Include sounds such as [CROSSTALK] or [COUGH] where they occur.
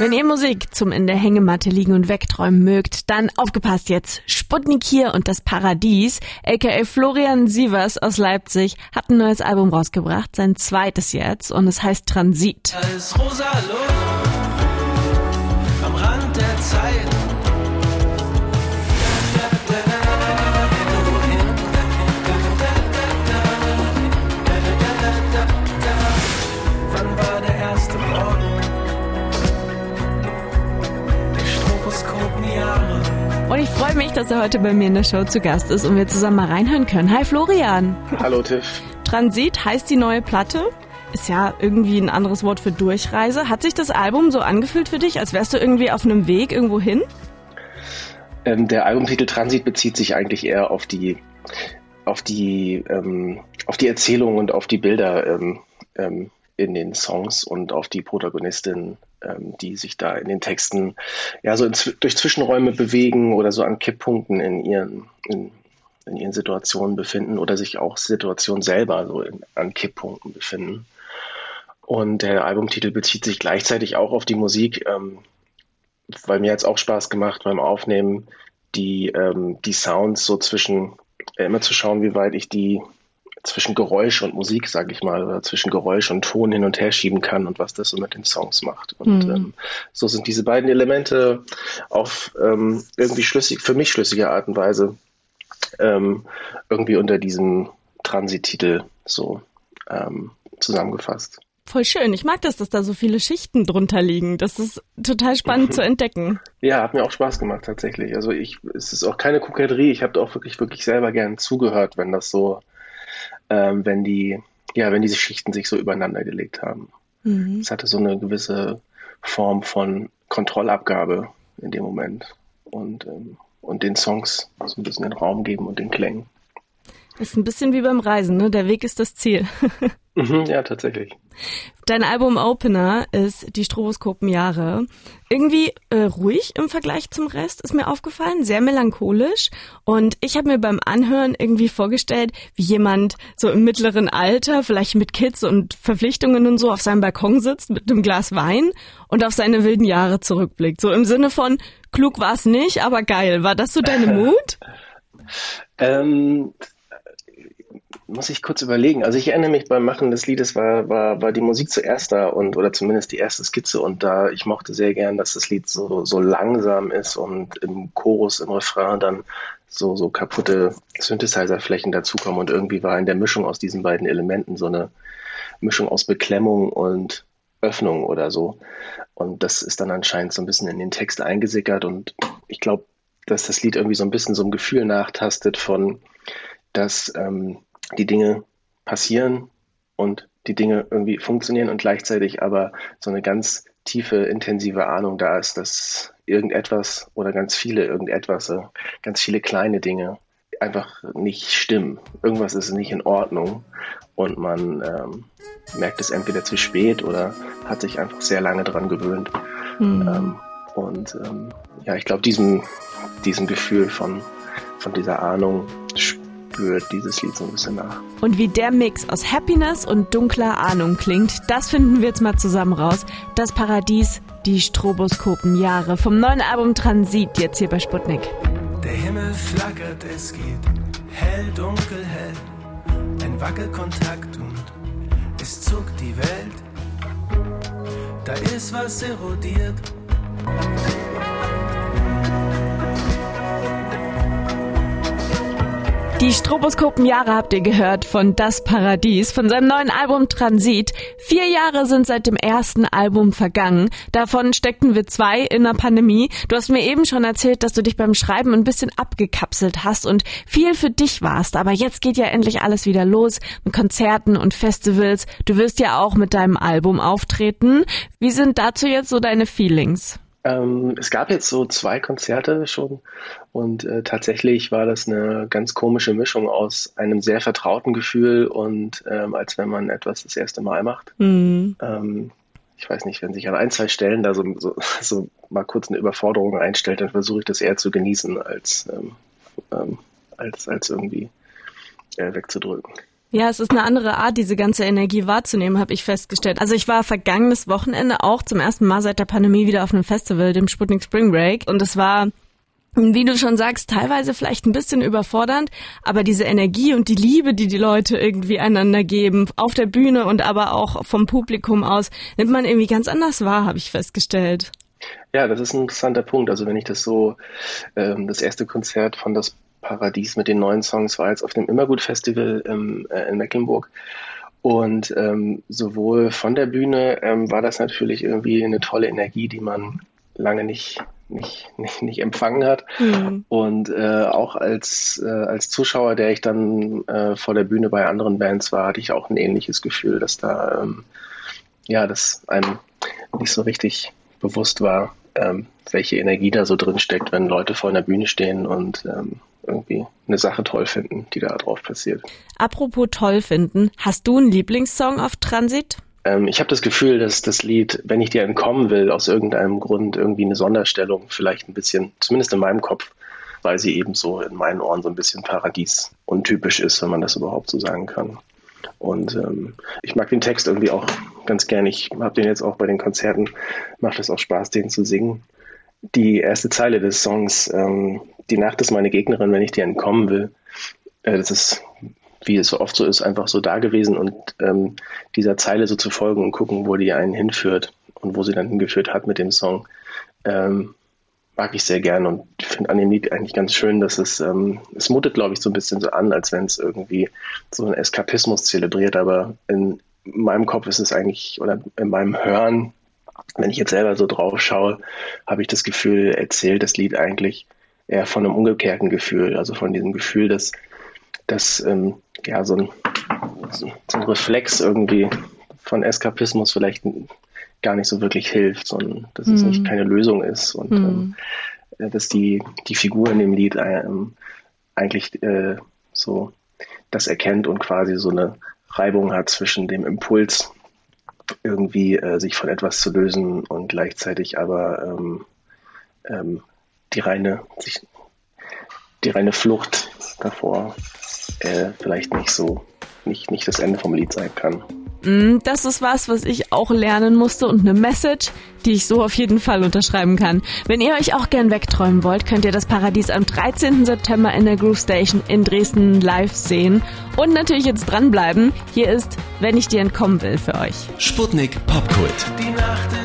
Wenn ihr Musik zum in der Hängematte liegen und wegträumen mögt, dann aufgepasst jetzt. Sputnik hier und das Paradies, aka Florian Sievers aus Leipzig, hat ein neues Album rausgebracht, sein zweites jetzt, und es heißt Transit. Da ist rosa Luft freue mich, dass er heute bei mir in der Show zu Gast ist und wir zusammen mal reinhören können. Hi Florian. Hallo Tiff. Transit heißt die neue Platte. Ist ja irgendwie ein anderes Wort für Durchreise. Hat sich das Album so angefühlt für dich, als wärst du irgendwie auf einem Weg irgendwo hin? Ähm, der Albumtitel Transit bezieht sich eigentlich eher auf die, auf die, ähm, auf die Erzählung und auf die Bilder ähm, ähm, in den Songs und auf die Protagonistin, ähm, die sich da in den Texten ja so durch Zwischenräume bewegen oder so an Kipppunkten in ihren, in, in ihren Situationen befinden oder sich auch Situationen selber so in, an Kipppunkten befinden. Und der Albumtitel bezieht sich gleichzeitig auch auf die Musik, ähm, weil mir hat es auch Spaß gemacht beim Aufnehmen, die, ähm, die Sounds so zwischen, äh, immer zu schauen, wie weit ich die zwischen Geräusch und Musik, sag ich mal, oder zwischen Geräusch und Ton hin und her schieben kann und was das so mit den Songs macht. Und Mhm. ähm, so sind diese beiden Elemente auf ähm, irgendwie schlüssig, für mich schlüssige Art und Weise ähm, irgendwie unter diesem Transittitel so ähm, zusammengefasst. Voll schön. Ich mag das, dass da so viele Schichten drunter liegen. Das ist total spannend zu [LAUGHS] entdecken. Ja, hat mir auch Spaß gemacht tatsächlich. Also ich, es ist auch keine Koketterie. Ich habe da auch wirklich, wirklich selber gern zugehört, wenn das so, ähm, wenn die, ja, wenn diese Schichten sich so übereinander gelegt haben. Mhm. Es hatte so eine gewisse Form von Kontrollabgabe in dem Moment und ähm, und den Songs so ein bisschen den Raum geben und den Klängen. Ist ein bisschen wie beim Reisen, ne? Der Weg ist das Ziel. [LAUGHS] Mhm, ja, tatsächlich. Dein Album Opener ist die Stroboskopenjahre. Irgendwie äh, ruhig im Vergleich zum Rest, ist mir aufgefallen, sehr melancholisch. Und ich habe mir beim Anhören irgendwie vorgestellt, wie jemand so im mittleren Alter, vielleicht mit Kids und Verpflichtungen und so, auf seinem Balkon sitzt mit einem Glas Wein und auf seine wilden Jahre zurückblickt. So im Sinne von, klug war's nicht, aber geil. War das so deine [LAUGHS] Mut? Ähm, muss ich kurz überlegen. Also ich erinnere mich beim Machen des Liedes war, war, war die Musik zuerst da und oder zumindest die erste Skizze und da ich mochte sehr gern, dass das Lied so, so langsam ist und im Chorus, im Refrain dann so, so kaputte Synthesizer-Flächen dazukommen und irgendwie war in der Mischung aus diesen beiden Elementen so eine Mischung aus Beklemmung und Öffnung oder so. Und das ist dann anscheinend so ein bisschen in den Text eingesickert und ich glaube, dass das Lied irgendwie so ein bisschen so ein Gefühl nachtastet von, dass ähm, die Dinge passieren und die Dinge irgendwie funktionieren und gleichzeitig aber so eine ganz tiefe, intensive Ahnung da ist, dass irgendetwas oder ganz viele irgendetwas, äh, ganz viele kleine Dinge einfach nicht stimmen. Irgendwas ist nicht in Ordnung und man ähm, merkt es entweder zu spät oder hat sich einfach sehr lange dran gewöhnt. Ähm, und ähm, ja, ich glaube, diesem, diesem Gefühl von, von dieser Ahnung spürt dieses Lied so ein bisschen nach. Und wie der Mix aus Happiness und dunkler Ahnung klingt, das finden wir jetzt mal zusammen raus. Das Paradies, die Stroboskopenjahre vom neuen Album Transit, jetzt hier bei Sputnik. Der Himmel flackert, es geht hell, dunkel, hell. Ein Wackelkontakt und es zuckt die Welt. Da ist was erodiert. Die Stroboskopenjahre habt ihr gehört von Das Paradies, von seinem neuen Album Transit. Vier Jahre sind seit dem ersten Album vergangen. Davon steckten wir zwei in der Pandemie. Du hast mir eben schon erzählt, dass du dich beim Schreiben ein bisschen abgekapselt hast und viel für dich warst. Aber jetzt geht ja endlich alles wieder los mit Konzerten und Festivals. Du wirst ja auch mit deinem Album auftreten. Wie sind dazu jetzt so deine Feelings? Ähm, es gab jetzt so zwei Konzerte schon und äh, tatsächlich war das eine ganz komische Mischung aus einem sehr vertrauten Gefühl und ähm, als wenn man etwas das erste Mal macht. Hm. Ähm, ich weiß nicht, wenn sich an ein, zwei Stellen da so, so, so mal kurz eine Überforderung einstellt, dann versuche ich das eher zu genießen, als, ähm, ähm, als, als irgendwie äh, wegzudrücken. Ja, es ist eine andere Art, diese ganze Energie wahrzunehmen, habe ich festgestellt. Also ich war vergangenes Wochenende auch zum ersten Mal seit der Pandemie wieder auf einem Festival, dem Sputnik Spring Break. Und es war wie du schon sagst, teilweise vielleicht ein bisschen überfordernd, aber diese Energie und die Liebe, die die Leute irgendwie einander geben, auf der Bühne und aber auch vom Publikum aus, nimmt man irgendwie ganz anders wahr, habe ich festgestellt. Ja, das ist ein interessanter Punkt. Also wenn ich das so, ähm, das erste Konzert von das Paradies mit den neuen Songs war jetzt auf dem Immergut-Festival ähm, äh, in Mecklenburg. Und ähm, sowohl von der Bühne ähm, war das natürlich irgendwie eine tolle Energie, die man lange nicht nicht, nicht, nicht empfangen hat. Mhm. Und äh, auch als, äh, als Zuschauer, der ich dann äh, vor der Bühne bei anderen Bands war, hatte ich auch ein ähnliches Gefühl, dass da ähm, ja, dass einem nicht so richtig bewusst war, ähm, welche Energie da so drin steckt, wenn Leute vor einer Bühne stehen und ähm, irgendwie eine Sache toll finden, die da drauf passiert. Apropos toll finden, hast du einen Lieblingssong auf Transit? Ähm, ich habe das Gefühl, dass das Lied, wenn ich dir entkommen will, aus irgendeinem Grund irgendwie eine Sonderstellung, vielleicht ein bisschen, zumindest in meinem Kopf, weil sie eben so in meinen Ohren so ein bisschen Paradies untypisch ist, wenn man das überhaupt so sagen kann. Und ähm, ich mag den Text irgendwie auch ganz gern. Ich habe den jetzt auch bei den Konzerten, macht es auch Spaß, den zu singen. Die erste Zeile des Songs, ähm, Die Nacht ist meine Gegnerin, wenn ich dir entkommen will, äh, das ist wie es so oft so ist, einfach so da gewesen und ähm, dieser Zeile so zu folgen und gucken, wo die einen hinführt und wo sie dann hingeführt hat mit dem Song, ähm, mag ich sehr gern und finde an dem Lied eigentlich ganz schön, dass es, ähm, es mutet, glaube ich, so ein bisschen so an, als wenn es irgendwie so einen Eskapismus zelebriert, aber in meinem Kopf ist es eigentlich, oder in meinem Hören, wenn ich jetzt selber so drauf schaue, habe ich das Gefühl, erzählt das Lied eigentlich eher von einem umgekehrten Gefühl, also von diesem Gefühl, dass, dass ähm, ja, so ein, so ein Reflex irgendwie von Eskapismus vielleicht gar nicht so wirklich hilft, sondern dass es nicht mhm. keine Lösung ist und mm. ähm, dass die, die Figur in dem Lied ähm, eigentlich äh, so das erkennt und quasi so eine Reibung hat zwischen dem Impuls, irgendwie äh, sich von etwas zu lösen und gleichzeitig aber ähm, ähm, die reine sich, die reine Flucht davor äh, vielleicht nicht so, nicht, nicht das Ende vom Lied sein kann. Mm, das ist was, was ich auch lernen musste und eine Message, die ich so auf jeden Fall unterschreiben kann. Wenn ihr euch auch gern wegträumen wollt, könnt ihr das Paradies am 13. September in der Groove Station in Dresden live sehen. Und natürlich jetzt dranbleiben. Hier ist Wenn ich dir entkommen will für euch. Sputnik Popkult. Die Nacht